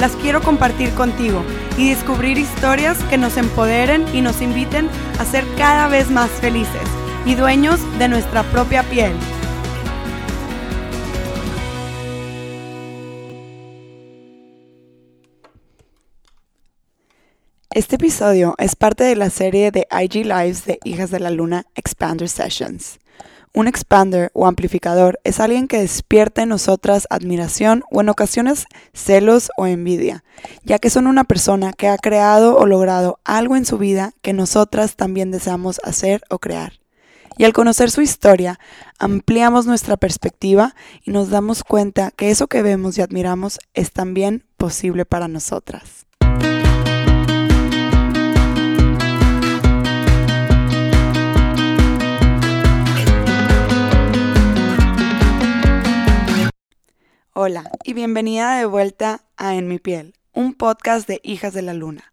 las quiero compartir contigo y descubrir historias que nos empoderen y nos inviten a ser cada vez más felices y dueños de nuestra propia piel. Este episodio es parte de la serie de IG Lives de Hijas de la Luna Expander Sessions. Un expander o amplificador es alguien que despierta en nosotras admiración o en ocasiones celos o envidia, ya que son una persona que ha creado o logrado algo en su vida que nosotras también deseamos hacer o crear. Y al conocer su historia, ampliamos nuestra perspectiva y nos damos cuenta que eso que vemos y admiramos es también posible para nosotras. Hola y bienvenida de vuelta a En mi piel, un podcast de Hijas de la Luna,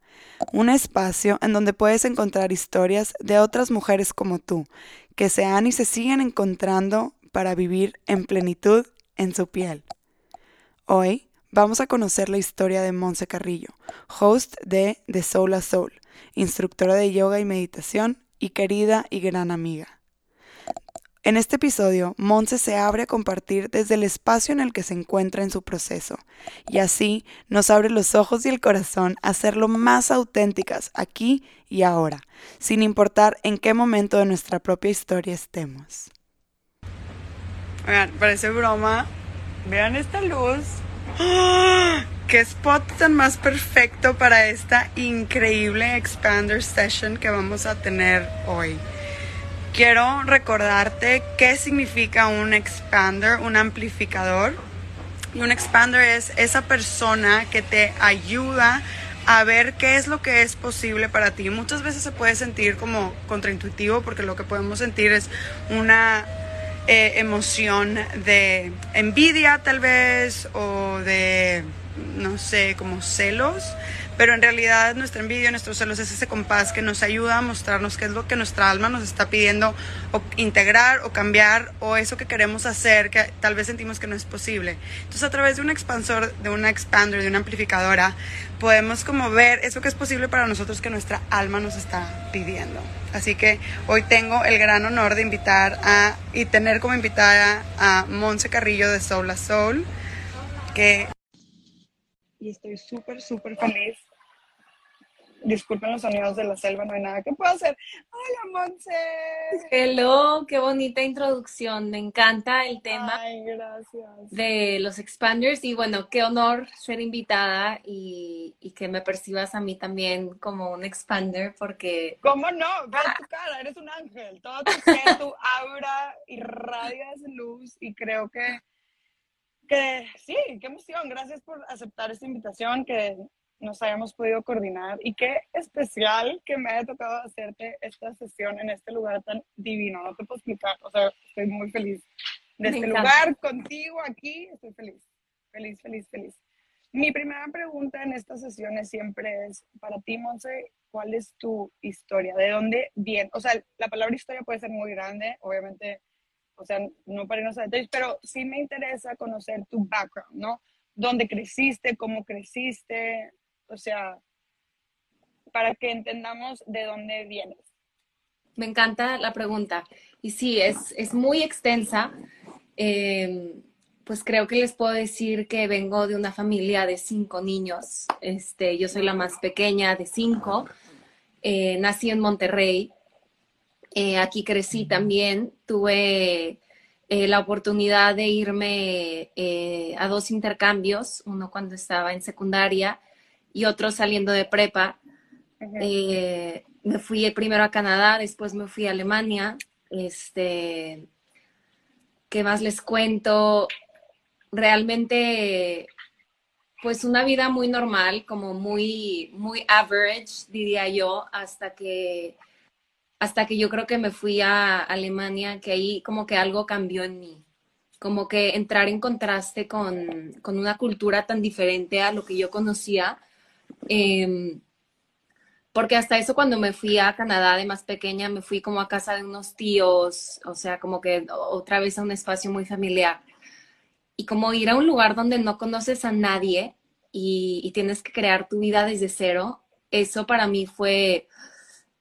un espacio en donde puedes encontrar historias de otras mujeres como tú, que se han y se siguen encontrando para vivir en plenitud en su piel. Hoy vamos a conocer la historia de Monse Carrillo, host de The Soul a Soul, instructora de yoga y meditación y querida y gran amiga. En este episodio, Monse se abre a compartir desde el espacio en el que se encuentra en su proceso, y así nos abre los ojos y el corazón a lo más auténticas aquí y ahora, sin importar en qué momento de nuestra propia historia estemos. Parece broma. Vean esta luz. ¡Ah! ¡Qué spot tan más perfecto para esta increíble Expander Session que vamos a tener hoy! Quiero recordarte qué significa un expander, un amplificador. Y un expander es esa persona que te ayuda a ver qué es lo que es posible para ti. Muchas veces se puede sentir como contraintuitivo porque lo que podemos sentir es una eh, emoción de envidia tal vez o de, no sé, como celos pero en realidad nuestra envidia, nuestros celos es ese compás que nos ayuda a mostrarnos qué es lo que nuestra alma nos está pidiendo o integrar o cambiar o eso que queremos hacer que tal vez sentimos que no es posible. Entonces a través de un expansor, de una expander, de una amplificadora, podemos como ver eso que es posible para nosotros que nuestra alma nos está pidiendo. Así que hoy tengo el gran honor de invitar a y tener como invitada a Monse Carrillo de Soul a Soul, que y estoy súper, súper feliz disculpen los sonidos de la selva, no hay nada que pueda hacer. Hola, Monse. Hello, qué bonita introducción. Me encanta el tema de los expanders y bueno, qué honor ser invitada y, que me percibas a mí también como un expander porque... ¿Cómo no? Ve tu cara, eres un ángel. Todo tu ser, tu aura irradias luz y creo que que sí, qué emoción. Gracias por aceptar esta invitación, que nos hayamos podido coordinar y qué especial que me haya tocado hacerte esta sesión en este lugar tan divino. No te puedo explicar, o sea, estoy muy feliz de este lugar contigo aquí. Estoy feliz, feliz, feliz, feliz. Mi primera pregunta en estas sesiones siempre es, para ti, Monse, ¿cuál es tu historia? ¿De dónde viene? O sea, la palabra historia puede ser muy grande, obviamente, o sea, no para irnos a detalles, pero sí me interesa conocer tu background, ¿no? ¿Dónde creciste? ¿Cómo creciste? O sea, para que entendamos de dónde vienes. Me encanta la pregunta. Y sí, es, es muy extensa. Em, pues creo que les puedo decir que vengo de una familia de cinco niños. Este, yo soy la más pequeña de cinco. Eh, nací en Monterrey. Eh, aquí crecí también. Tuve eh, la oportunidad de irme a dos intercambios, uno cuando estaba en secundaria y otros saliendo de prepa. Eh, me fui primero a Canadá, después me fui a Alemania. Este, ¿Qué más les cuento? Realmente pues una vida muy normal, como muy, muy average, diría yo, hasta que, hasta que yo creo que me fui a Alemania, que ahí como que algo cambió en mí, como que entrar en contraste con, con una cultura tan diferente a lo que yo conocía. Em, porque hasta eso cuando me fui a Canadá de más pequeña, me fui como a casa de unos tíos, o sea, como que otra vez a un espacio muy familiar y como ir a un lugar donde no conoces a nadie y, tienes que crear tu vida desde cero, eso para mí fue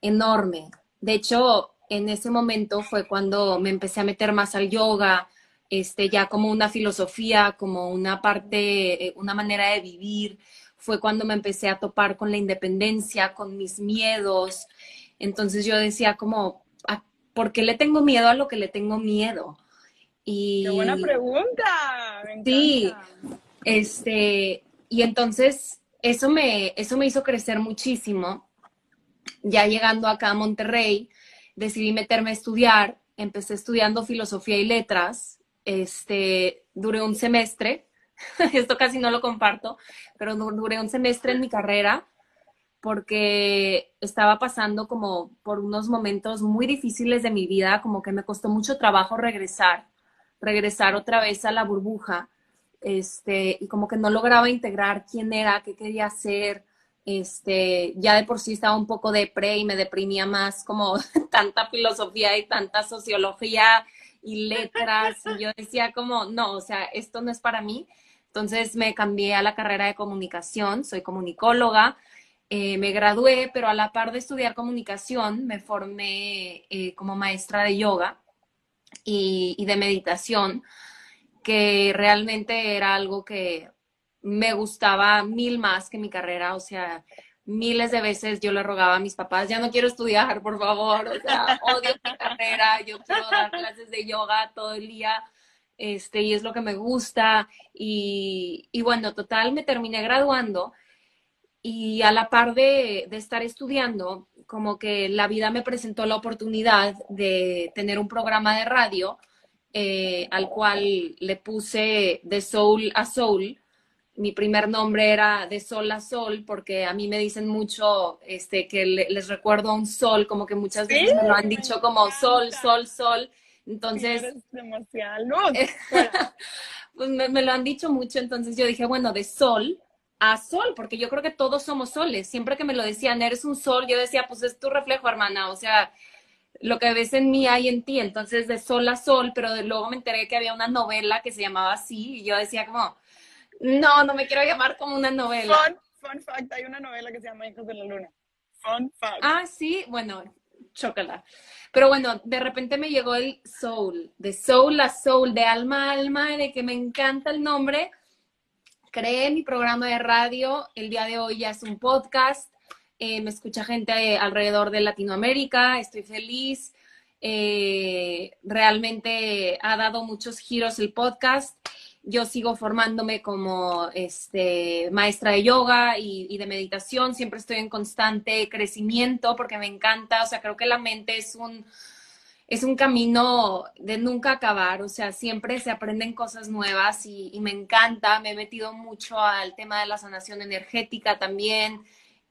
enorme. De hecho, en ese momento fue cuando me empecé a meter más al yoga, este, ya como una filosofía, como una parte, eh, una manera de vivir. Fue cuando me empecé a topar con la independencia, con mis miedos. Entonces yo decía como, ah, ¿por qué le tengo miedo a lo que le tengo miedo? Y, Qué buena pregunta. sí, este, y entonces eso me, eso me hizo crecer muchísimo. Ya llegando acá a Monterrey, decidí meterme a estudiar. Empecé estudiando filosofía y letras. Este, duré un semestre. Esto casi no lo comparto, pero duré un semestre en mi carrera porque estaba pasando como por unos momentos muy difíciles de mi vida, como que me costó mucho trabajo regresar regresar otra vez a la burbuja, este, y como que no lograba integrar quién era, qué quería hacer, este, ya de por sí estaba un poco depre y me deprimía más como tanta filosofía y tanta sociología y letras, y yo decía como, no, o sea, esto no es para mí. Entonces me cambié a la carrera de comunicación, soy comunicóloga, eh, me gradué, pero a la par de estudiar comunicación me formé eh, como maestra de yoga y, de meditación, que realmente era algo que me gustaba mil más que mi carrera, o sea, miles de veces yo le rogaba a mis papás, ya no quiero estudiar, por favor, o sea, odio mi carrera, yo quiero dar clases de yoga todo el día, este, y es lo que me gusta, y, y bueno, total, me terminé graduando, y a la par de, estar estudiando, como que la vida me presentó la oportunidad de tener un programa de radio eh, al cual le puse de soul a soul. Mi primer nombre era de sol a sol porque a mí me dicen mucho este, que les recuerdo a un sol, como que muchas veces me lo han dicho como sol, sol, sol. Entonces... demasiado. pues me, me lo han dicho mucho, entonces yo dije, bueno, de sol a sol, porque yo creo que todos somos soles. Siempre que me lo decían, eres un sol, yo decía, pues es tu reflejo, hermana. O sea, lo que ves en mí hay en ti. Entonces, de sol a sol, pero luego me enteré que había una novela que se llamaba así y yo decía como, no, no me quiero llamar como una novela. Fun, fun fact, hay una novela que se llama Hijos de la Luna. Fun fact. Ah, sí, bueno, chócala. Pero bueno, de repente me llegó el soul, de soul a soul, de alma a alma, de que me encanta el nombre creé mi programa de radio, el día de hoy ya es un podcast, eh, me escucha gente alrededor de Latinoamérica, estoy feliz, eh, realmente ha dado muchos giros el podcast. Yo sigo formándome como este, maestra de yoga y, de meditación. Siempre estoy en constante crecimiento porque me encanta. O sea, creo que la mente es un, es un camino de nunca acabar, o sea, siempre se aprenden cosas nuevas y, me encanta, me he metido mucho al tema de la sanación energética también,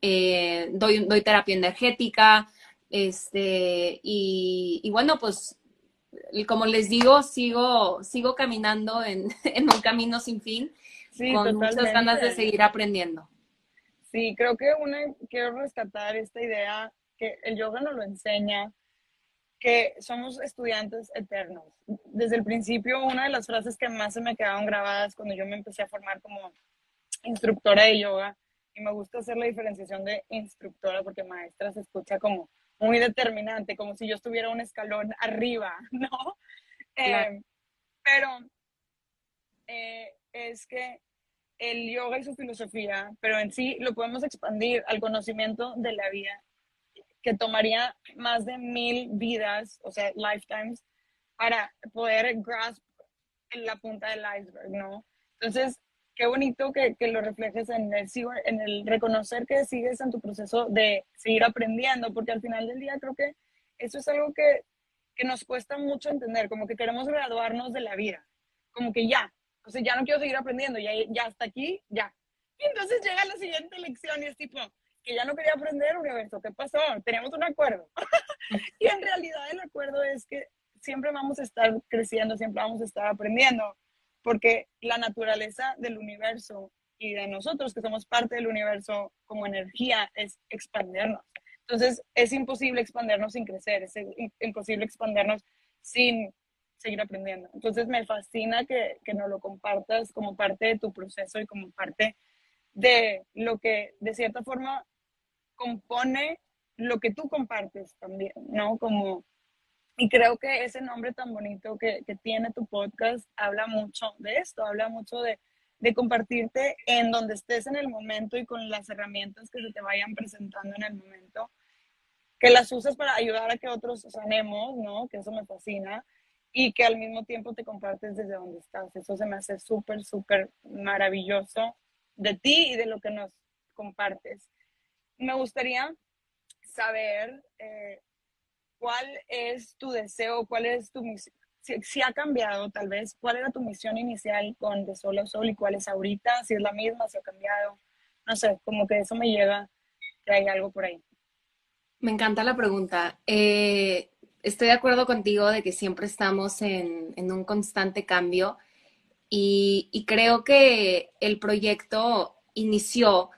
eh, doy, doy terapia energética, este, y, bueno, pues como les digo, sigo, sigo caminando en, un camino sin fin, con muchas ganas de seguir aprendiendo. Sí, creo que una, quiero rescatar esta idea que el yoga nos lo enseña, que somos estudiantes eternos. Desde el principio, una de las frases que más se me quedaron grabadas cuando yo me empecé a formar como instructora de yoga, y me gusta hacer la diferenciación de instructora porque maestra se escucha como muy determinante, como si yo estuviera un escalón arriba, ¿no? Eh, pero eh, es que el yoga y su filosofía, pero en sí lo podemos expandir al conocimiento de la vida que tomaría más de mil vidas, o sea, lifetimes, para poder grasp en la punta del iceberg, ¿no? Entonces, qué bonito que, que lo reflejes en el, en el reconocer que sigues en tu proceso de seguir aprendiendo, porque al final del día creo que eso es algo que, que nos cuesta mucho entender, como que queremos graduarnos de la vida, como que ya, o sea, ya no quiero seguir aprendiendo, ya, ya hasta aquí, ya. Y entonces llega la siguiente lección y es tipo, que ya no quería aprender universo, ¿qué pasó? Teníamos un acuerdo. y en realidad el acuerdo es que siempre vamos a estar creciendo, siempre vamos a estar aprendiendo, porque la naturaleza del universo y de nosotros que somos parte del universo como energía es expandernos. Entonces es imposible expandernos sin crecer, es imposible expandernos sin seguir aprendiendo. Entonces me fascina que, que nos lo compartas como parte de tu proceso y como parte de lo que de cierta forma compone lo que tú compartes también, ¿no? Como, y creo que ese nombre tan bonito que, que tiene tu podcast habla mucho de esto, habla mucho de, de compartirte en donde estés en el momento y con las herramientas que se te vayan presentando en el momento, que las uses para ayudar a que otros sanemos, ¿no? Que eso me fascina y que al mismo tiempo te compartes desde donde estás. Eso se me hace súper, súper maravilloso de ti y de lo que nos compartes. Me gustaría saber eh, cuál es tu deseo, cuál es tu misión, si, ha cambiado tal vez, cuál era tu misión inicial con De Sol a Sol y cuál es ahorita, si es la misma, si ha cambiado, no sé, como que eso me llega, que hay algo por ahí. Me encanta la pregunta. Eh, estoy de acuerdo contigo de que siempre estamos en, un constante cambio y, y, creo que el proyecto inició, o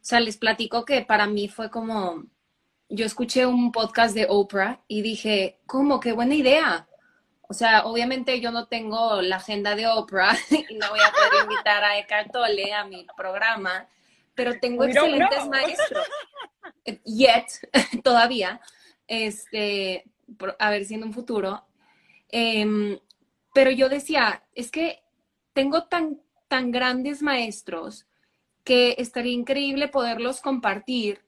sea, les platico que para mí fue como, yo escuché un podcast de Oprah y dije, ¿cómo? Qué buena idea. O sea, obviamente yo no tengo la agenda de Oprah y no voy a poder invitar a Eckhart Tolle a mi programa, pero tengo excelentes maestros. Yet, todavía, este, a ver si en un futuro. Em, pero yo decía, es que tengo tan, tan grandes maestros que estaría increíble poderlos compartir.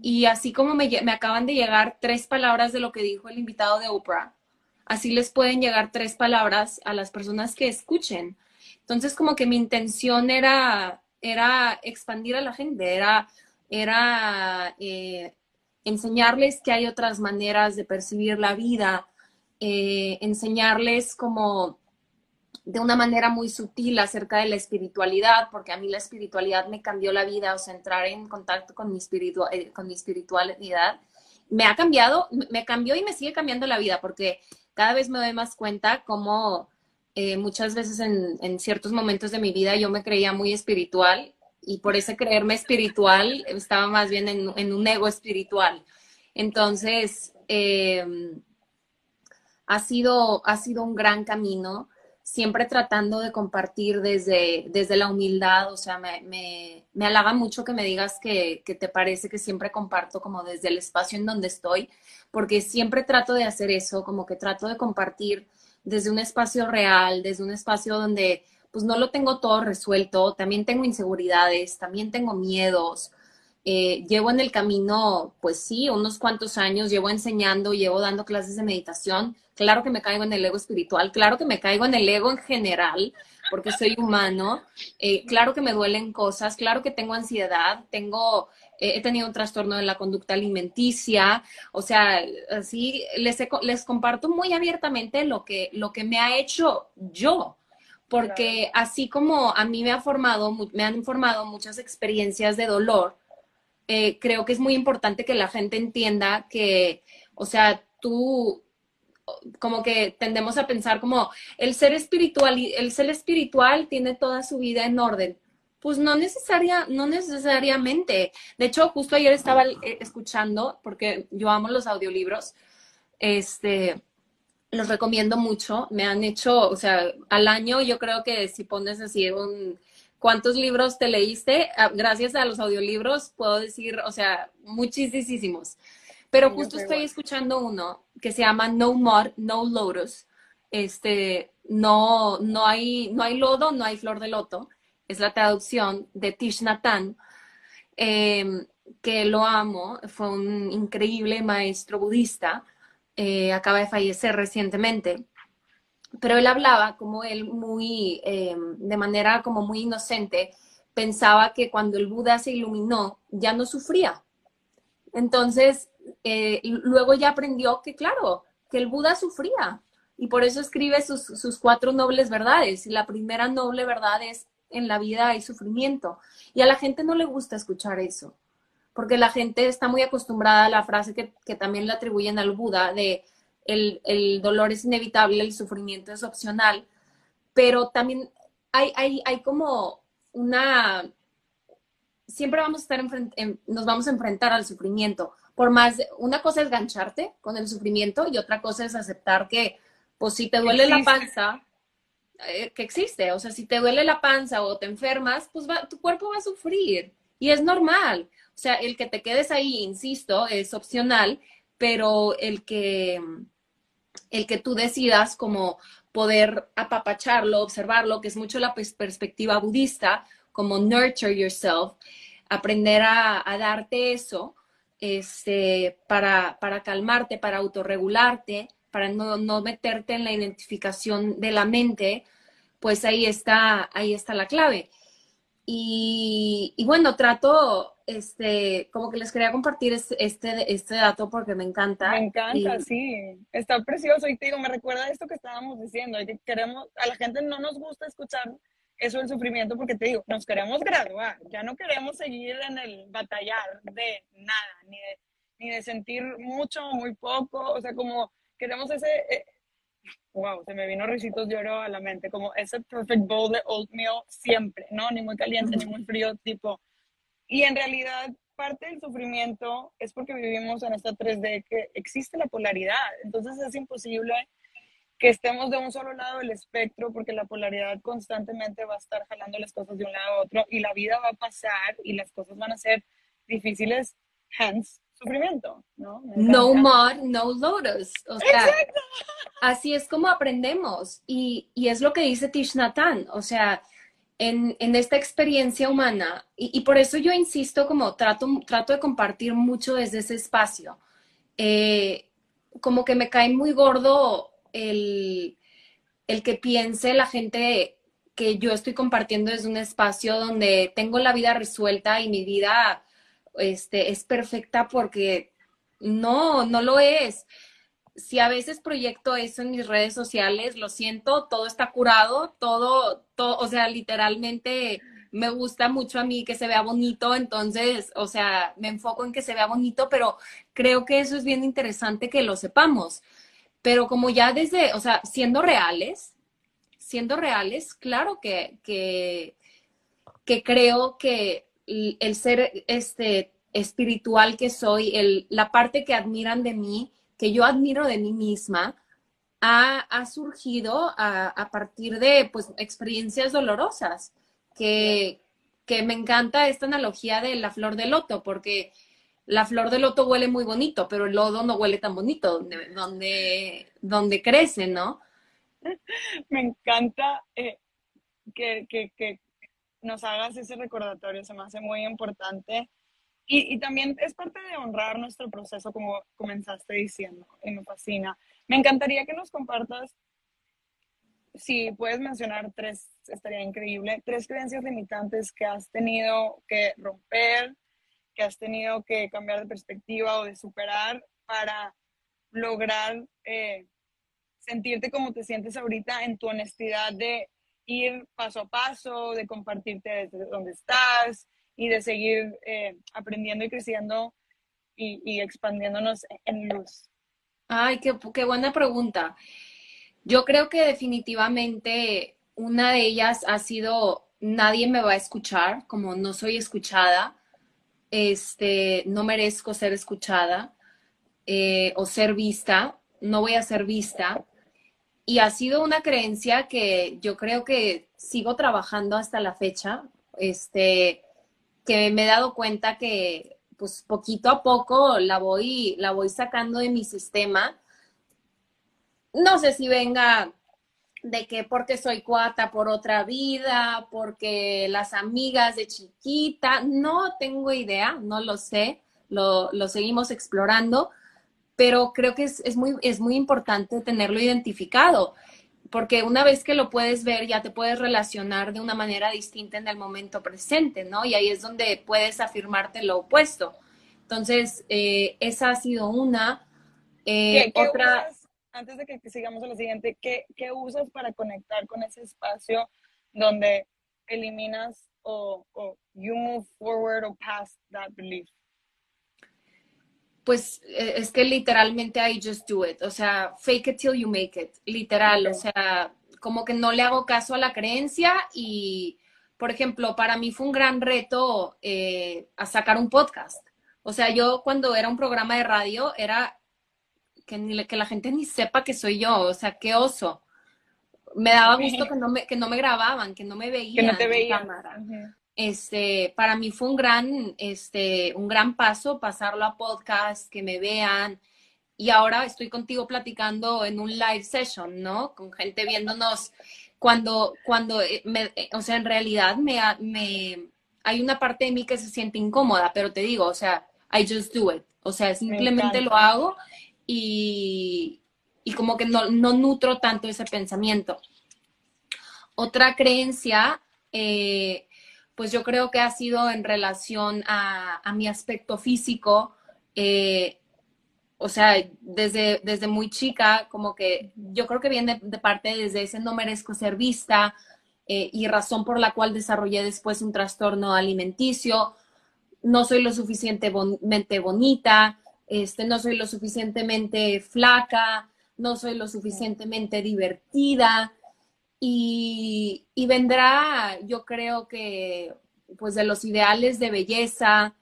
Y así como me, me acaban de llegar tres palabras de lo que dijo el invitado de Oprah, así les pueden llegar tres palabras a las personas que escuchen. Entonces, como que mi intención era, era expandir a la gente, era, era eh, enseñarles que hay otras maneras de percibir la vida, eh, enseñarles como de una manera muy sutil acerca de la espiritualidad, porque a mí la espiritualidad me cambió la vida, o sea, entrar en contacto con mi, eh, con mi espiritualidad me ha cambiado, me cambió y me sigue cambiando la vida, porque cada vez me doy más cuenta cómo eh, muchas veces en, en, ciertos momentos de mi vida yo me creía muy espiritual y por ese creerme espiritual estaba más bien en, en un ego espiritual. Entonces, eh, ha, sido, ha sido un gran camino, siempre tratando de compartir desde, desde la humildad, o sea, me, me, halaga mucho que me digas que, que te parece que siempre comparto como desde el espacio en donde estoy, porque siempre trato de hacer eso, como que trato de compartir desde un espacio real, desde un espacio donde pues no lo tengo todo resuelto, también tengo inseguridades, también tengo miedos. Eh, llevo en el camino, pues sí, unos cuantos años, llevo enseñando, llevo dando clases de meditación. Claro que me caigo en el ego espiritual, claro que me caigo en el ego en general, porque soy humano. Eh, claro que me duelen cosas, claro que tengo ansiedad, tengo he tenido un trastorno de la conducta alimenticia, o sea, así les, les comparto muy abiertamente lo que, lo que me ha hecho yo, porque así como a mí me ha formado, me han formado muchas experiencias de dolor, eh, creo que es muy importante que la gente entienda que, o sea, tú, como que tendemos a pensar como el ser espiritual, el ser espiritual tiene toda su vida en orden. Pues no, necesaria, no necesariamente. De hecho, justo ayer estaba eh, escuchando, porque yo amo los audiolibros, este, los recomiendo mucho. Me han hecho, o sea, al año yo creo que si pones así un, ¿cuántos libros te leíste? Ah, gracias a los audiolibros puedo decir, o sea, muchísimos. Pero justo estoy escuchando uno que se llama No More, No Lotus. Este, no, no hay, no hay lodo, no hay flor de loto es la traducción de Tish Nathan, em, que lo amo, fue un increíble maestro budista, eh, acaba de fallecer recientemente, pero él hablaba como él muy, em, de manera como muy inocente, pensaba que cuando el Buda se iluminó ya no sufría. Entonces, eh, luego ya aprendió que, claro, que el Buda sufría, y por eso escribe sus, sus, cuatro nobles verdades. Y la primera noble verdad es en la vida hay sufrimiento. Y a la gente no le gusta escuchar eso, porque la gente está muy acostumbrada a la frase que, que también le atribuyen al Buda de el, el, dolor es inevitable, el sufrimiento es opcional, pero también hay, hay, hay como una... Siempre vamos a estar en, nos vamos a enfrentar al sufrimiento. Por más, una cosa es gancharte con el sufrimiento y otra cosa es aceptar que, pues si te duele la panza, eh, que existe. O sea, si te duele la panza o te enfermas, pues va, tu cuerpo va a sufrir y es normal. O sea, el que te quedes ahí, insisto, es opcional, pero el que, el que tú decidas como poder apapacharlo, observarlo, que es mucho la perspectiva budista, como nurture yourself, aprender a, darte eso este, para, para calmarte, para autorregularte, para no, no, meterte en la identificación de la mente, pues ahí está, ahí está la clave. Y, bueno, trato, este, como que les quería compartir este, este, dato porque me encanta. Me encanta, sí. Está precioso. Y te digo, me recuerda esto que estábamos diciendo, que queremos, a la gente no nos gusta escuchar eso del sufrimiento porque te digo, nos queremos graduar, ya no queremos seguir en el batallar de nada, ni de, ni de sentir mucho o muy poco, o sea, como queremos ese, eh, wow, se me vino risitos de oro a la mente, como ese perfect bowl de oatmeal siempre, ¿no? Ni muy caliente, ni muy frío, tipo. Y en realidad, parte del sufrimiento es porque vivimos en esta 3D que existe la polaridad. Entonces es imposible que estemos de un solo lado del espectro porque la polaridad constantemente va a estar jalando las cosas de un lado a otro y la vida va a pasar y las cosas van a ser difíciles, hence sufrimiento, ¿no? No more, no lotus. O sea, así es como aprendemos. Y, y, es lo que dice Tish o sea, en, esta experiencia humana, y, y, por eso yo insisto, como trato, trato de compartir mucho desde ese espacio, eh, como que me cae muy gordo el, el que piense la gente que yo estoy compartiendo desde un espacio donde tengo la vida resuelta y mi vida este, es perfecta porque no, no lo es. Si a veces proyecto eso en mis redes sociales, lo siento, todo está curado, todo, todo, o sea, literalmente me gusta mucho a mí que se vea bonito, entonces, o sea, me enfoco en que se vea bonito, pero creo que eso es bien interesante que lo sepamos. Pero como ya desde, o sea, siendo reales, siendo reales, claro que, que, que creo que el ser este, espiritual que soy, el, la parte que admiran de mí, que yo admiro de mí misma, ha, ha surgido a, a, partir de pues, experiencias dolorosas, que, que me encanta esta analogía de la flor de loto, porque la flor de loto huele muy bonito, pero el lodo no huele tan bonito donde, donde, donde crece, ¿no? Me encanta eh, que, que, que, nos hagas ese recordatorio, se me hace muy importante. Y, también es parte de honrar nuestro proceso, como comenzaste diciendo, y me fascina. Me encantaría que nos compartas, si puedes mencionar tres, estaría increíble, tres creencias limitantes que has tenido que romper, que has tenido que cambiar de perspectiva o de superar para lograr eh, sentirte como te sientes ahorita en tu honestidad de ir paso a paso, de compartirte desde donde estás y de seguir eh, aprendiendo y creciendo y, y, expandiéndonos en luz? Ay, qué, qué buena pregunta. Yo creo que definitivamente una de ellas ha sido nadie me va a escuchar, como no soy escuchada, este, no merezco ser escuchada eh, o ser vista, no voy a ser vista y ha sido una creencia que yo creo que sigo trabajando hasta la fecha, este, que me he dado cuenta que pues poquito a poco la voy, la voy sacando de mi sistema. No sé si venga de que porque soy cuata por otra vida, porque las amigas de chiquita, no tengo idea, no lo sé, lo, lo seguimos explorando, pero creo que es, es, muy, es muy importante tenerlo identificado, porque una vez que lo puedes ver, ya te puedes relacionar de una manera distinta en el momento presente, ¿no? Y ahí es donde puedes afirmarte lo opuesto. Entonces, eh, esa ha sido una. Eh, ¿Qué, qué otra. Usas, antes de que sigamos a lo siguiente, ¿qué, ¿qué usas para conectar con ese espacio donde eliminas o, o you move forward or past that belief? Pues eh, es que literalmente I just do it, o sea, fake it till you make it, literal, o sea, como que no le hago caso a la creencia y, por ejemplo, para mí fue un gran reto eh, a sacar un podcast. O sea, yo cuando era un programa de radio era que, ni, que la gente ni sepa que soy yo, o sea, qué oso. Me daba gusto que no me, que no me grababan, que no me veían que no te veían. cámara. Este, para mí fue un gran, este, un gran paso pasarlo a podcast, que me vean. Y ahora estoy contigo platicando en un live session, ¿no? Con gente viéndonos cuando, cuando, eh, me, eh, o sea, en realidad me, me, hay una parte de mí que se siente incómoda, pero te digo, o sea, I just do it. O sea, simplemente lo hago y, y como que no, no, nutro tanto ese pensamiento. Otra creencia, eh, pues yo creo que ha sido en relación a, a mi aspecto físico. Eh, o sea, desde, desde muy chica, como que yo creo que viene de, parte desde ese no merezco ser vista eh, y razón por la cual desarrollé después un trastorno alimenticio. No soy lo suficientemente bonita, este, no soy lo suficientemente flaca, no soy lo suficientemente divertida. Y, y vendrá, yo creo que, pues de los ideales de belleza,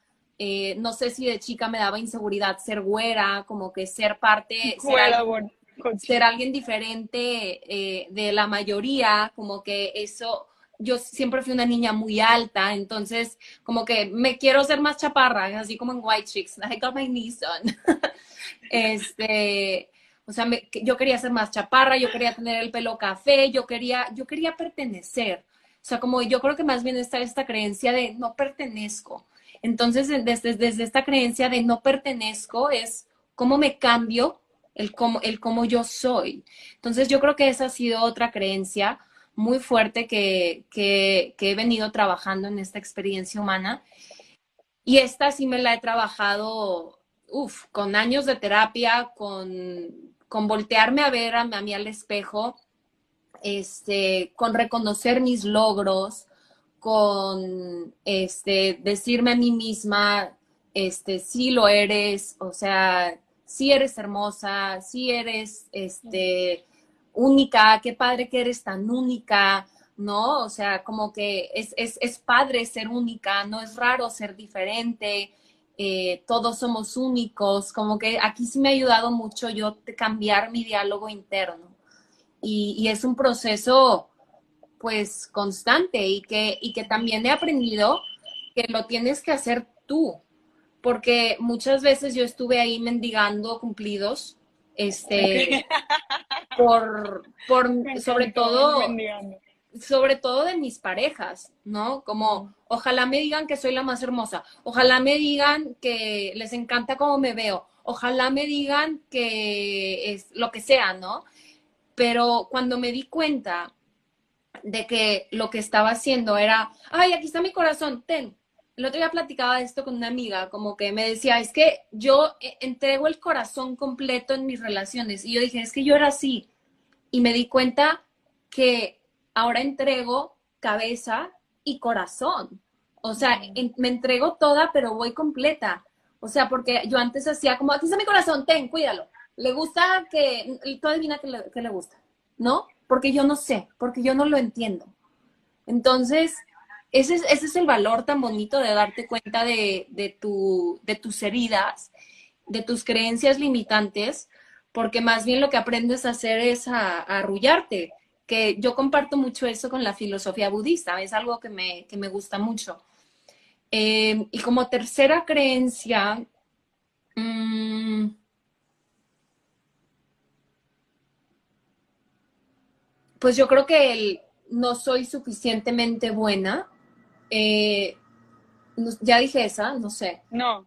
eh, no sé si de chica me daba inseguridad ser güera, como que ser parte, ser, alguien, ser alguien diferente eh, de la mayoría, como que eso, yo siempre fui una niña muy alta, entonces como que me quiero ser más chaparra, así como en White Chicks, I got my knees on. este, o sea, yo quería ser más chaparra, yo quería tener el pelo café, yo quería, yo quería pertenecer. O sea, como yo creo que más bien está esta creencia de no pertenezco. Entonces, desde, desde esta creencia de no pertenezco es cómo me cambio el cómo, el cómo yo soy. Entonces, yo creo que esa ha sido otra creencia muy fuerte que, que, que he venido trabajando en esta experiencia humana. Y esta sí me la he trabajado, uff, con años de terapia, con, con voltearme a ver a, mí al espejo, este, con reconocer mis logros, con este, decirme a mí misma, este, sí lo eres, o sea, sí eres hermosa, sí eres este, única, qué padre que eres tan única, ¿no? O sea, como que es, es, es padre ser única, no es raro ser diferente, eh, todos somos únicos, como que aquí sí me ha ayudado mucho yo cambiar mi diálogo interno. Y, y es un proceso pues constante y que, y que también he aprendido que lo tienes que hacer tú, porque muchas veces yo estuve ahí mendigando cumplidos, este, por, por sobre todo, sobre todo de mis parejas, ¿no? Como, ojalá me digan que soy la más hermosa, ojalá me digan que les encanta cómo me veo, ojalá me digan que es lo que sea, ¿no? Pero cuando me di cuenta de que lo que estaba haciendo era, ay, aquí está mi corazón, ten. El otro día platicaba esto con una amiga, como que me decía, es que yo eh, entrego el corazón completo en mis relaciones. Y yo dije, es que yo era así. Y me di cuenta que ahora entrego cabeza y corazón. O sea, me entrego toda, pero voy completa. O sea, porque yo antes hacía como, aquí está mi corazón, ten, cuídalo. Le gusta que, tú adivina que le, que le gusta, ¿no? porque yo no sé, porque yo no lo entiendo. Entonces, ese es, ese es el valor tan bonito de darte cuenta de, de, tu, de tus heridas, de tus creencias limitantes, porque más bien lo que aprendes a hacer es a, arrullarte, que yo comparto mucho eso con la filosofía budista, es algo que me, que me gusta mucho. Eh, y como tercera creencia, mmm, pues yo creo que el no soy suficientemente buena. Eh, ya dije esa, no sé. No.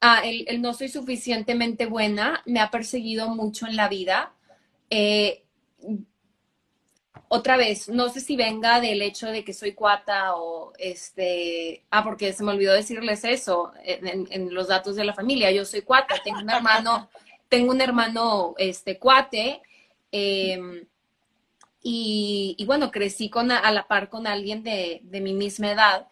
Ah, el, no soy suficientemente buena me ha perseguido mucho en la vida. Eh, otra vez, no sé si venga del hecho de que soy cuata o este. Ah, porque se me olvidó decirles eso en, los datos de la familia. Yo soy cuata, tengo un hermano, tengo un hermano este, cuate. Eh, y, bueno, crecí con, a la par con alguien de, mi misma edad.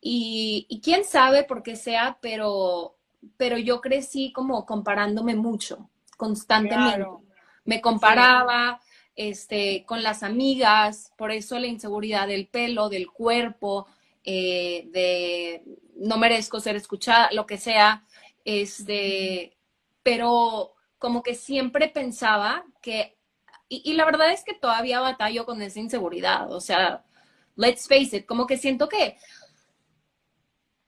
Y, quién sabe por qué sea, pero, pero yo crecí como comparándome mucho, constantemente. Me comparaba este, con las amigas, por eso la inseguridad del pelo, del cuerpo, eh, de no merezco ser escuchada, lo que sea. Este, pero como que siempre pensaba que y, la verdad es que todavía batallo con esa inseguridad. O sea, let's face it, como que siento que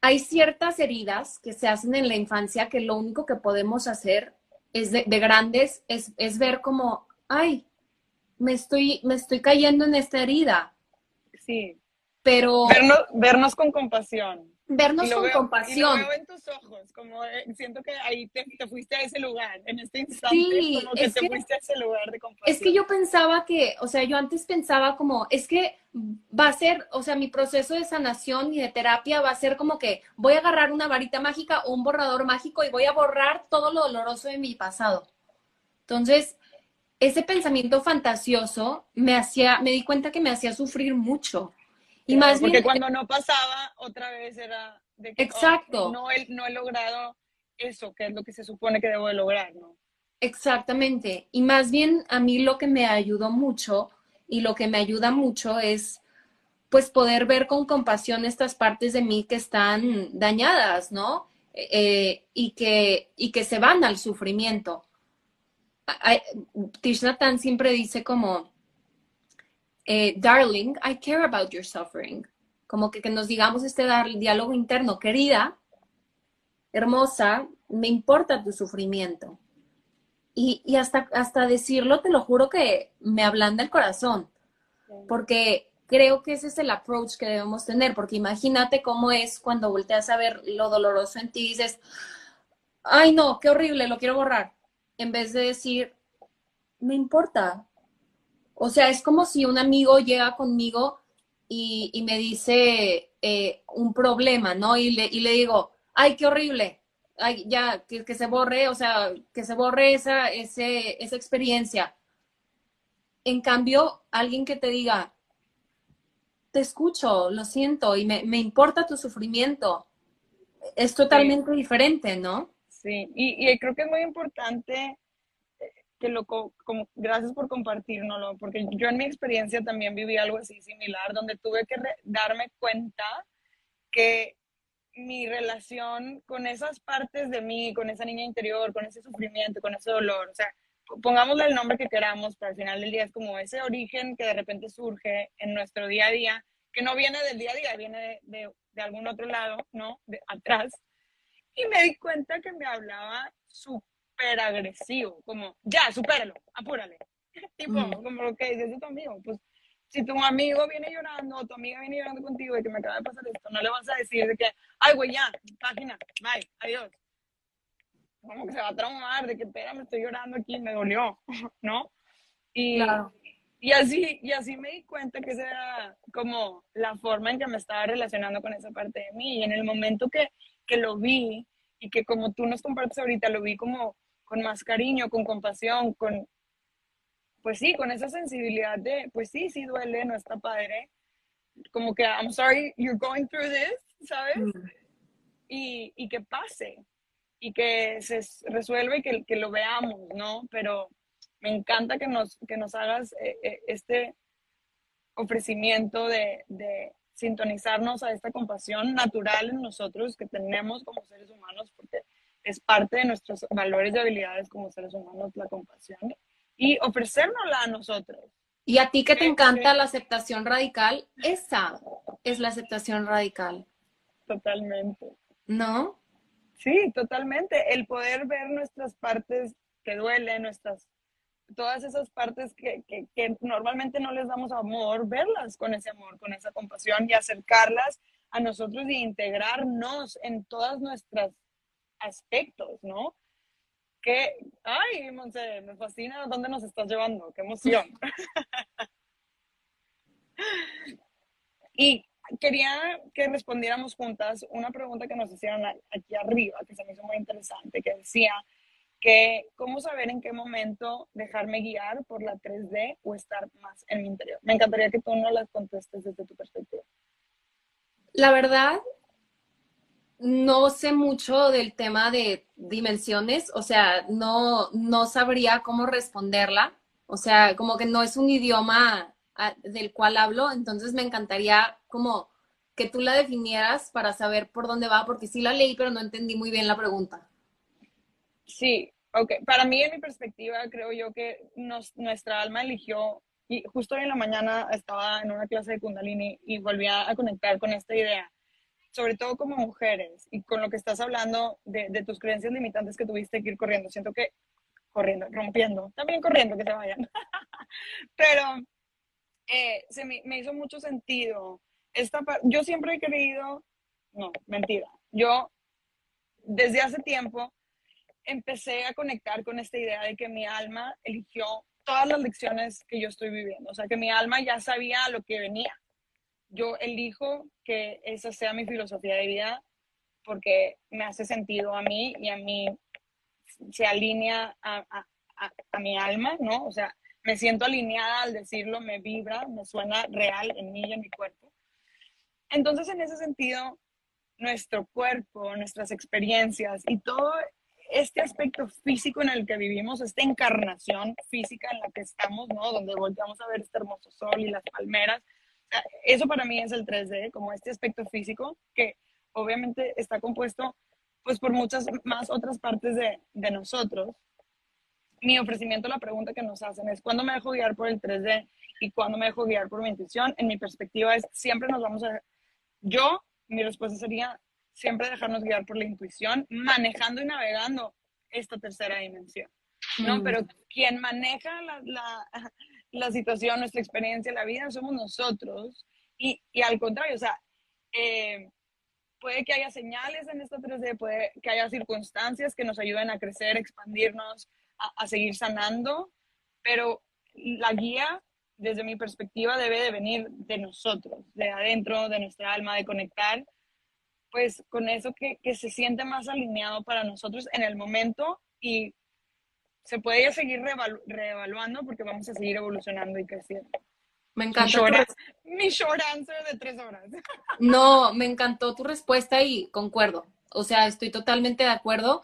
hay ciertas heridas que se hacen en la infancia que lo único que podemos hacer es de, grandes es, es, ver como, ay, me estoy, me estoy cayendo en esta herida. Sí. Pero... vernos con compasión vernos con compasión. Y lo veo en tus ojos, como eh, siento que ahí te, fuiste a ese lugar, en este instante, sí, como que te fuiste a ese lugar de compasión. Es que yo pensaba que, o sea, yo antes pensaba como, es que va a ser, o sea, mi proceso de sanación y de terapia va a ser como que voy a agarrar una varita mágica o un borrador mágico y voy a borrar todo lo doloroso de mi pasado. Entonces, ese pensamiento fantasioso me hacía, me di cuenta que me hacía sufrir mucho y más porque cuando no pasaba, otra vez era de que Exacto. no, he, no he logrado eso, que es lo que se supone que debo de lograr, ¿no? Exactamente. Y más bien a mí lo que me ayudó mucho y lo que me ayuda mucho es pues poder ver con compasión estas partes de mí que están dañadas, ¿no? Eh, y, que, y que se van al sufrimiento. Tishnatan siempre dice como, eh, darling, I care about your suffering. Como que, que nos digamos este diálogo interno, querida, hermosa, me importa tu sufrimiento. Y, y, hasta, hasta decirlo, te lo juro que me ablanda el corazón, porque creo que ese es el approach que debemos tener, porque imagínate cómo es cuando volteas a ver lo doloroso en ti y dices, ay no, qué horrible, lo quiero borrar, en vez de decir, me importa, o sea, es como si un amigo llega conmigo y, me dice eh, un problema, ¿no? Y le, y le digo, ay, qué horrible, ay, ya, que, se borre, o sea, que se borre esa, ese, esa experiencia. En cambio, alguien que te diga, te escucho, lo siento, y me, importa tu sufrimiento, es totalmente diferente, ¿no? Sí, y, y creo que es muy importante que lo, como, gracias por compartirnoslo, porque yo en mi experiencia también viví algo así similar, donde tuve que darme cuenta que mi relación con esas partes de mí, con esa niña interior, con ese sufrimiento, con ese dolor, o sea, pongámosle el nombre que queramos, pero al final del día es como ese origen que de repente surge en nuestro día a día, que no viene del día a día, viene de, de, algún otro lado, ¿no? De atrás. Y me di cuenta que me hablaba su agresivo, como, ya, supéralo, apúrale. tipo, como lo que dices tu amigo, pues si tu amigo viene llorando o tu amiga viene llorando contigo de que me acaba de pasar esto, no le vas a decir de que, ay, güey, ya, página, bye, adiós. Como que se va a traumar de que, espera, me estoy llorando aquí, me dolió, ¿no? Y, y, así, y así me di cuenta que esa era como la forma en que me estaba relacionando con esa parte de mí. Y en el momento que, que lo vi y que como tú nos compartes ahorita, lo vi como con más cariño, con compasión, con, pues sí, con esa sensibilidad de, pues sí, sí duele, no está padre. Como que, I'm sorry, you're going through this, ¿sabes? Mm. Y, y, que pase, y que se resuelva y que, que, lo veamos, ¿no? Pero me encanta que nos, que nos hagas eh, eh, este ofrecimiento de, de sintonizarnos a esta compasión natural en nosotros que tenemos como seres humanos, porque es parte de nuestros valores y habilidades como seres humanos, la compasión, y ofrecérnosla a nosotros. Y a ti que te encanta la aceptación radical, esa es la aceptación radical. Totalmente. ¿No? Sí, totalmente. El poder ver nuestras partes que duelen, nuestras, todas esas partes que, que, que normalmente no les damos amor, verlas con ese amor, con esa compasión y acercarlas a nosotros y integrarnos en todas nuestras aspectos, ¿no? Que, ay, Monse, me fascina dónde nos estás llevando, qué emoción. y quería que respondiéramos juntas una pregunta que nos hicieron aquí arriba, que se me hizo muy interesante, que decía, cómo saber en qué momento dejarme guiar por la 3D o estar más en mi interior. Me encantaría que tú no las contestes desde tu perspectiva. La verdad, no sé mucho del tema de dimensiones, o sea, no, no sabría cómo responderla, o sea, como que no es un idioma ah, del cual hablo, entonces me encantaría como que tú la definieras para saber por dónde va, porque sí la leí, pero no entendí muy bien la pregunta. Sí, ok. Para mí, en mi perspectiva, creo yo que nuestra alma eligió, y justo hoy en la mañana estaba en una clase de Kundalini y volví a conectar con esta idea, sobre todo como mujeres, y con lo que estás hablando de, tus creencias limitantes que tuviste que ir corriendo. Siento que corriendo, rompiendo, también corriendo, que se vayan. Pero eh, se me, me, hizo mucho sentido. Esta, yo siempre he creído, no, mentira, yo desde hace tiempo empecé a conectar con esta idea de que mi alma eligió todas las lecciones que yo estoy viviendo, o sea, que mi alma ya sabía lo que venía. Yo elijo que esa sea mi filosofía de vida porque me hace sentido a mí y a mí se alinea a, a, a, mi alma, ¿no? O sea, me siento alineada al decirlo, me vibra, me suena real en mí y en mi cuerpo. Entonces, en ese sentido, nuestro cuerpo, nuestras experiencias y todo este aspecto físico en el que vivimos, esta encarnación física en la que estamos, ¿no? Donde volteamos a ver este hermoso sol y las palmeras. eso para mí es el 3D, como este aspecto físico que obviamente está compuesto pues por muchas más otras partes de, de nosotros. Mi ofrecimiento, la pregunta que nos hacen es, ¿cuándo me dejo guiar por el 3D y cuándo me dejo guiar por mi intuición? En mi perspectiva es, siempre nos vamos a... Yo, mi respuesta sería, siempre dejarnos guiar por la intuición, manejando y navegando esta tercera dimensión, ¿no? Mm. Pero quien maneja la, la, la, situación, nuestra experiencia, la vida, somos nosotros. Y, y al contrario, o sea, eh, puede que haya señales en esta 3D, puede que haya circunstancias que nos ayuden a crecer, expandirnos, a, a seguir sanando, pero la guía, desde mi perspectiva, debe de venir de nosotros, de adentro, de nuestra alma, de conectar pues con eso que, que, se siente más alineado para nosotros en el momento y se puede ya seguir reevaluando porque vamos a seguir evolucionando y creciendo. Me encanta. Mi short, mi short answer de tres horas. No, me encantó tu respuesta y concuerdo. O sea, estoy totalmente de acuerdo.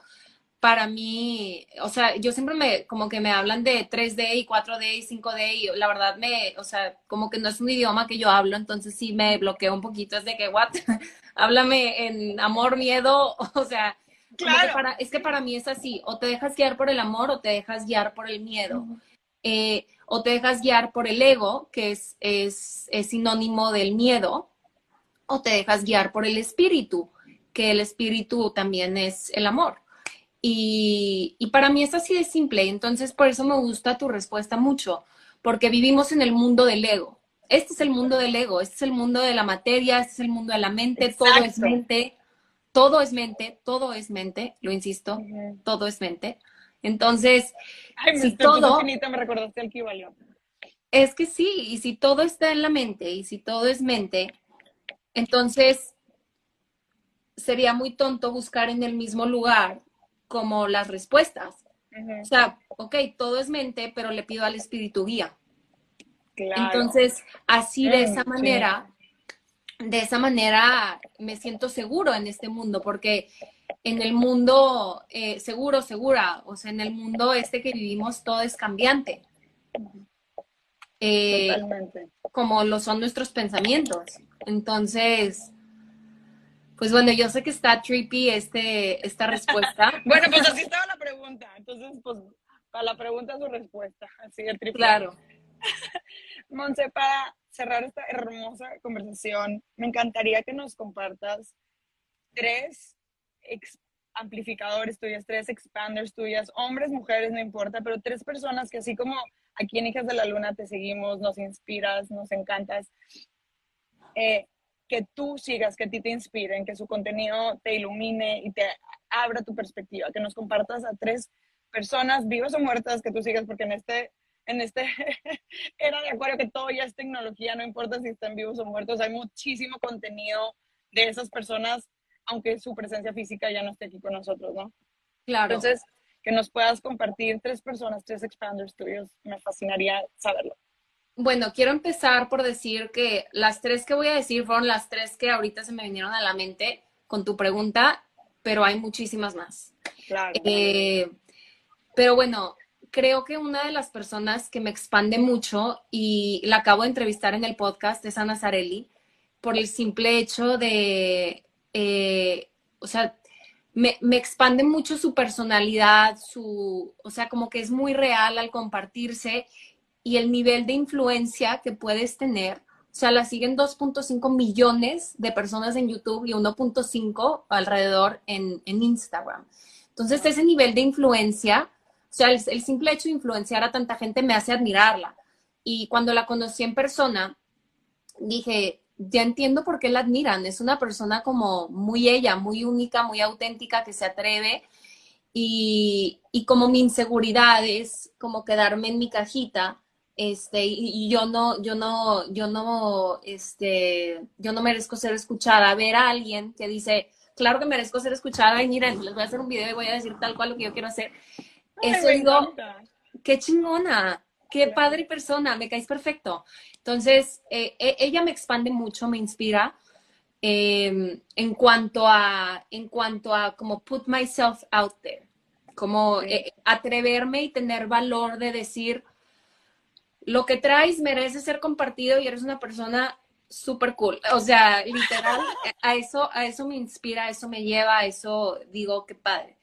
Para mí, o sea, yo siempre me, como que me hablan de 3D y 4D y 5D y la verdad me, o sea, como que no es un idioma que yo hablo, entonces sí me bloqueo un poquito, es de que, what, háblame en amor, miedo, o sea, claro. para, es que para mí es así, o te dejas guiar por el amor o te dejas guiar por el miedo. eh, o te dejas guiar por el ego, que es, es, es, sinónimo del miedo, o te dejas guiar por el espíritu, que el espíritu también es el amor. Y, y, para mí es así de simple, entonces por eso me gusta tu respuesta mucho, porque vivimos en el mundo del ego. Este es el mundo del ego, este es el mundo de la materia, este es el mundo de la mente, Exacto. todo es mente, todo es mente, todo es mente, lo insisto, uh -huh. todo es mente. Entonces, Ay, si todo... Me recordaste el. Es que sí, y si todo está en la mente, y si todo es mente, entonces sería muy tonto buscar en el mismo lugar como las respuestas. O sea, ok, todo es mente, pero le pido al espíritu guía. Claro. Entonces, así de esa manera, sí. de esa manera me siento seguro en este mundo, porque en el mundo eh, seguro, segura, o sea, en el mundo este que vivimos todo es cambiante. Eh, como lo son nuestros pensamientos. Entonces, pues bueno, yo sé que está trippy este, esta respuesta. bueno, pues así estaba la pregunta. Entonces, pues para la pregunta su respuesta. Así de triple. Claro. Monse, para cerrar esta hermosa conversación, me encantaría que nos compartas tres amplificadores tuyas, tres expanders tuyas, hombres, mujeres, no importa, pero tres personas que así como aquí en Hijas de la Luna te seguimos, nos inspiras, nos encantas, eh, que tú sigas, que a ti te inspiren, que su contenido te ilumine y te abra tu perspectiva, que nos compartas a tres personas vivas o muertas que tú sigas, porque en este en este era de acuerdo que todo ya es tecnología, no importa si están vivos o muertos, hay muchísimo contenido de esas personas aunque su presencia física ya no esté aquí con nosotros, ¿no? Claro. Entonces, que nos puedas compartir tres personas, tres expanders tuyos. Me fascinaría saberlo. Bueno, quiero empezar por decir que las tres que voy a decir fueron las tres que ahorita se me vinieron a la mente con tu pregunta, pero hay muchísimas más. Claro. Eh, pero bueno, creo que una de las personas que me expande mucho y la acabo de entrevistar en el podcast es Ana Zarelli, por el simple hecho de, eh, o sea, me, me, expande mucho su personalidad, su, o sea, como que es muy real al compartirse y el nivel de influencia que puedes tener. O sea, la siguen 2.5 millones de personas en YouTube y 1.5 alrededor en, en, Instagram. Entonces, ese nivel de influencia, o sea, el, simple hecho de influenciar a tanta gente me hace admirarla. Y cuando la conocí en persona, dije, ya entiendo por qué la admiran. Es una persona como muy ella, muy única, muy auténtica, que se atreve. Y, y como mi inseguridad es como quedarme en mi cajita, este, y, yo no, yo no, yo no, este, yo no merezco ser escuchada. Ver a alguien que dice, claro que merezco ser escuchada, y miren, les voy a hacer un video y voy a decir tal cual lo que yo quiero hacer. Ay, Eso digo, encanta. qué chingona, qué padre persona, me caes perfecto. Entonces, eh, eh, ella me expande mucho, me inspira eh, en cuanto a, en cuanto a como put myself out there, como Sí. eh, atreverme y tener valor de decir, lo que traes merece ser compartido y eres una persona súper cool. O sea, literal, a eso, a eso me inspira, a eso me lleva, a eso digo, qué padre.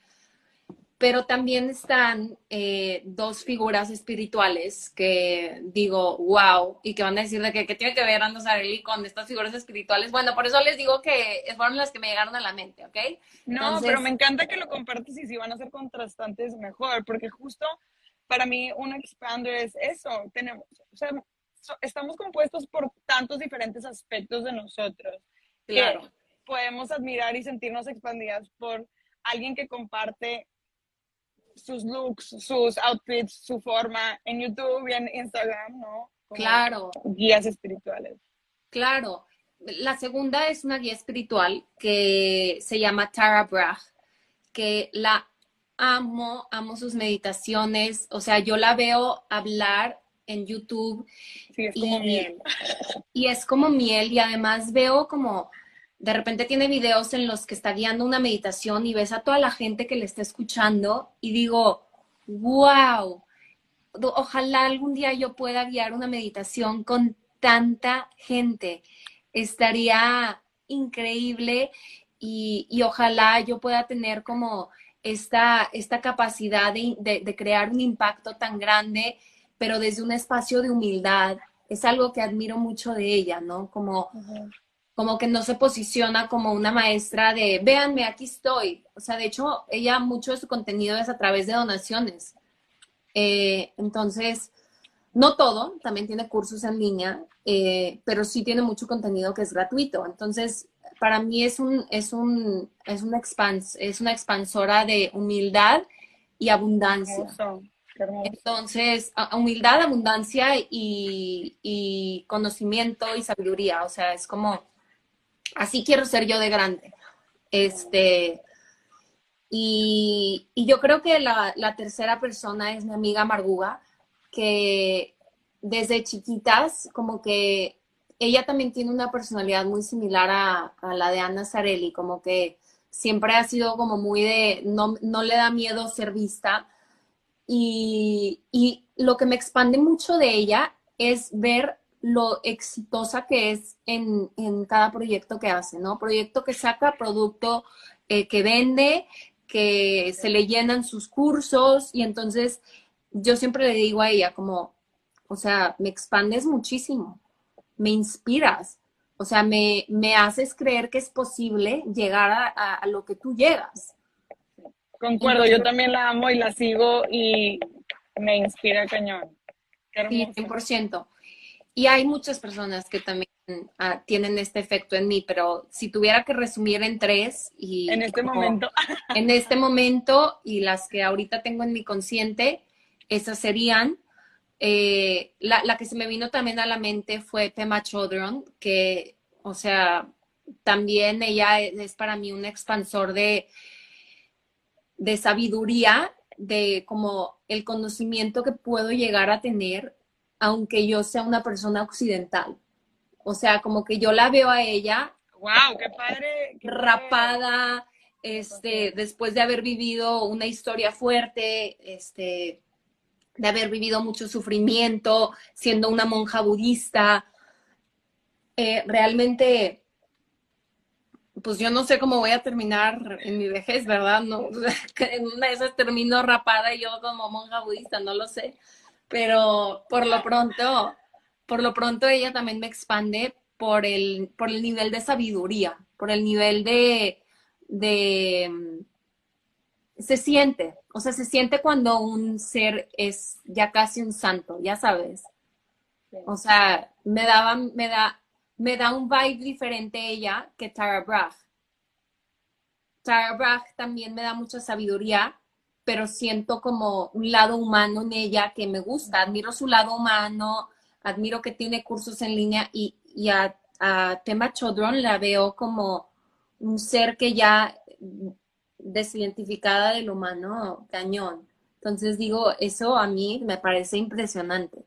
Pero también están eh, dos figuras espirituales que digo, wow, y que van a decir de que, ¿qué tiene que ver Ando Sarelli con estas figuras espirituales. Bueno, por eso les digo que fueron las que me llegaron a la mente, ¿ok? No, Entonces- pero me encanta que lo compartes y si van a ser contrastantes, mejor, porque justo para mí un expander es eso, tenemos, o sea, so- estamos compuestos por tantos diferentes aspectos de nosotros Claro. que podemos admirar y sentirnos expandidas por alguien que comparte sus looks, sus outfits, su forma en YouTube y en Instagram, ¿no? Como Claro. Guías espirituales. Claro. La segunda es una guía espiritual que se llama Tara Brach, que la amo, amo sus meditaciones. O sea, yo la veo hablar en YouTube Sí, es como Y- miel. y es como miel y además veo como de repente tiene videos en los que está guiando una meditación y ves a toda la gente que le está escuchando y digo, wow, ojalá algún día yo pueda guiar una meditación con tanta gente. Estaría increíble y, y ojalá yo pueda tener como esta, esta capacidad de, de- crear un impacto tan grande, pero desde un espacio de humildad. Es algo que admiro mucho de ella, ¿no? Como, Ujú. como que no se posiciona como una maestra de, véanme, aquí estoy. O sea, de hecho, ella mucho de su contenido es a través de donaciones. Eh, entonces, no todo, también tiene cursos en línea, eh, pero sí tiene mucho contenido que es gratuito. Entonces, para mí es un, es un, es una expans, es una expansora de humildad y abundancia. Entonces, humildad, abundancia y, y conocimiento y sabiduría. O sea, es como, así quiero ser yo de grande. Este, y, y yo creo que la, la tercera persona es mi amiga Marguga, que desde chiquitas, como que ella también tiene una personalidad muy similar a, la de Ana Zarelli, como que siempre ha sido como muy de, no, no le da miedo ser vista. Y, y lo que me expande mucho de ella es ver lo exitosa que es en, en cada proyecto que hace, ¿no? Proyecto que saca, producto eh, que vende, que se le llenan sus cursos y entonces yo siempre le digo a ella como, o sea, me expandes muchísimo, me inspiras, o sea, me, me haces creer que es posible llegar a, a- a lo que tú llegas. Concuerdo, yo también la amo y la sigo y me inspira cañón. Sí, hermoso. 100%. Y hay muchas personas que también ah, tienen este efecto en mí, pero si tuviera que resumir en tres y En este como- momento, en este momento y las que ahorita tengo en mi consciente, esas serían. Eh, la, la que se me vino también a la mente fue Pema Chodron, que, o sea, también ella es, para mí un expansor de, de sabiduría de como el conocimiento que puedo llegar a tener, aunque yo sea una persona occidental. O sea, como que yo la veo a ella. ¡Wow! ¡Qué padre! Qué rapada, este, después de haber vivido una historia fuerte, este, de haber vivido mucho sufrimiento, siendo una monja budista. Eh, realmente pues yo no sé cómo voy a terminar en mi vejez, ¿verdad? No, en una de esas termino rapada y yo como monja budista, no lo sé. Pero por lo pronto, por lo pronto ella también me expande por el, por el nivel de sabiduría, por el nivel de, de, se siente, o sea, se siente cuando un ser es ya casi un santo, ya sabes. O sea, me daba, me da, me da un vibe diferente ella que Tara Brach. Tara Brach también me da mucha sabiduría, pero siento como un lado humano en ella que me gusta. Admiro su lado humano, admiro que tiene cursos en línea y, a, Tema Chodron la veo como un ser que ya desidentificada del humano cañón. Entonces digo, eso a mí me parece impresionante.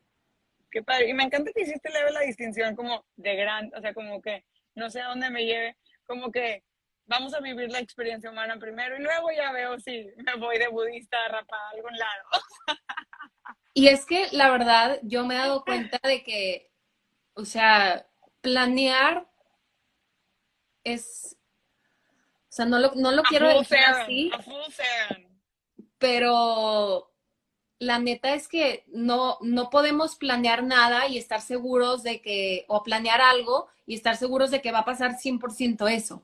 Qué padre. Y me encanta que hiciste leve la distinción como de gran, o sea, como que no sé a dónde me lleve, como que vamos a vivir la experiencia humana primero y luego ya veo si me voy de budista a a algún lado. Y es que la verdad, yo me he dado cuenta de que, o sea, planear es, sea, no lo, no lo quiero decir así, pero la neta es que no, no podemos planear nada y estar seguros de que, o planear algo y estar seguros de que va a pasar 100% eso.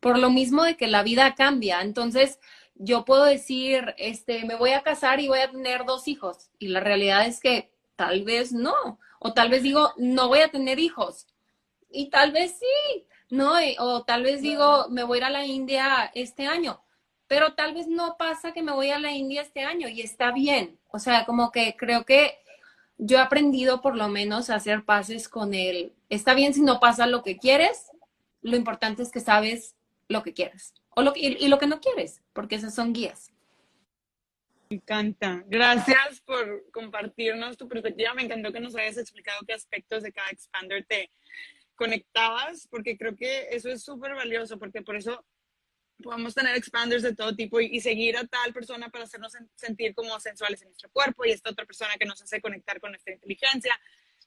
Por lo mismo de que la vida cambia. Entonces, yo puedo decir, este, me voy a casar y voy a tener dos hijos. Y la realidad es que tal vez no. O tal vez digo, no voy a tener hijos. Y tal vez sí, ¿no? O tal vez digo, me voy a ir a la India este año pero tal vez no pasa que me voy a la India este año y está bien. O sea, como que creo que yo he aprendido por lo menos a hacer pases con él. Está bien si no pasa lo que quieres, lo importante es que sabes lo que quieres o lo y, lo que no quieres, porque esas son guías. Me encanta. Gracias por compartirnos tu perspectiva. Me encantó que nos hayas explicado qué aspectos de cada expander te conectabas, porque creo que eso es súper valioso, porque por eso podemos tener expanders de todo tipo y, seguir a tal persona para hacernos sentir como sensuales en nuestro cuerpo y esta otra persona que nos hace conectar con nuestra inteligencia,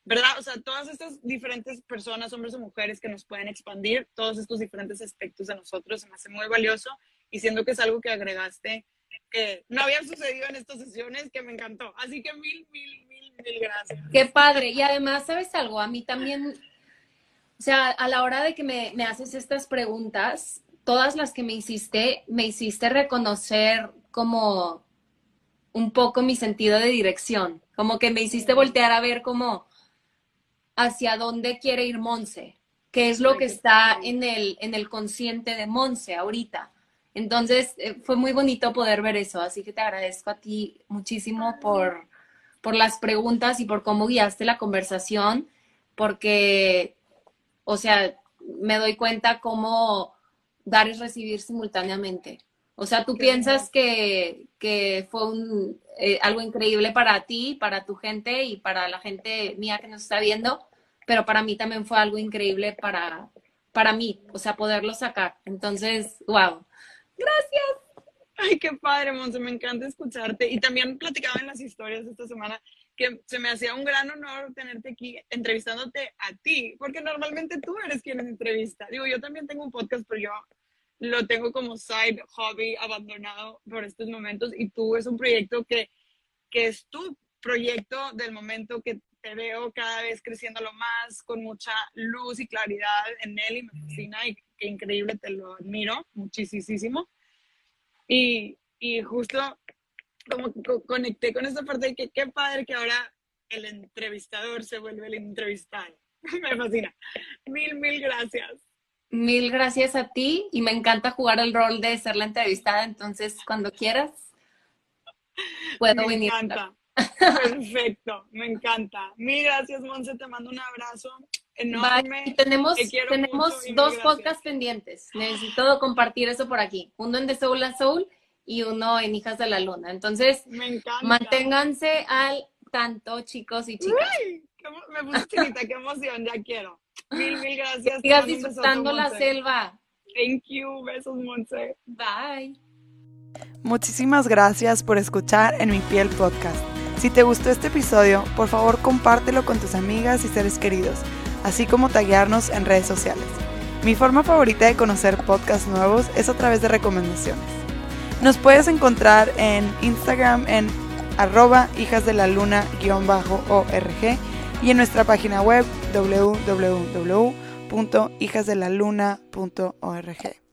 ¿verdad? O sea, todas estas diferentes personas, hombres o mujeres que nos pueden expandir, todos estos diferentes aspectos de nosotros, se me hace muy valioso y siendo que es algo que agregaste que no había sucedido en estas sesiones, que me encantó. Así que mil, mil, mil, mil gracias. Qué padre. Y además, ¿sabes algo? A mí también, o sea, a la hora de que me, me haces estas preguntas, todas las que me hiciste, me hiciste reconocer como un poco mi sentido de dirección, como que me hiciste voltear a ver como hacia dónde quiere ir Monse, qué es lo que está en el, en el consciente de Monse ahorita. Entonces, eh, fue muy bonito poder ver eso, así que te agradezco a ti muchísimo por, por las preguntas y por cómo guiaste la conversación, porque, o sea, me doy cuenta cómo dar y recibir simultáneamente. O sea, tú piensas que, fue un, eh, algo increíble para ti, para tu gente y para la gente mía que nos está viendo, pero para mí también fue algo increíble para, para mí, o sea, poderlo sacar. Entonces, wow. Gracias. Ay, qué padre, Monse, me encanta escucharte. Y también platicaba en las historias de esta semana que se me hacía un gran honor tenerte aquí entrevistándote a ti, porque normalmente tú eres quien entrevista. Digo, yo también tengo un podcast, pero yo lo tengo como side hobby abandonado por estos momentos y tú es un proyecto que, que es tu proyecto del momento que te veo cada vez creciendo lo más, con mucha luz y claridad en él y me fascina y qué increíble, te lo admiro muchísimo. Y, y justo como conecté con esta parte de que qué padre que ahora el entrevistador se vuelve el entrevistado. me fascina. Mil, mil gracias. Mil gracias a ti y me encanta jugar el rol de ser la entrevistada, entonces cuando quieras puedo me venir. Encanta. Perfecto, me encanta. Mil gracias, Monse, te mando un abrazo enorme. Y tenemos tenemos dos podcasts pendientes. Necesito compartir eso por aquí. Uno en The Soul and Soul y uno en Hijas de la Luna. Entonces, Me encanta. manténganse al tanto, chicos y chicas. Uy, me puse chinita, qué emoción, ya quiero. Mil, mil gracias. Sigas disfrutando la selva. Thank you, besos, Monse. Bye. Muchísimas gracias por escuchar En mi piel podcast. Si te gustó este episodio, por favor compártelo con tus amigas y seres queridos, así como taguearnos en redes sociales. Mi forma favorita de conocer podcasts nuevos es a través de recomendaciones. Nos puedes encontrar en Instagram en arroba hijas de la luna org y en nuestra página web www.hijasdelaluna.org.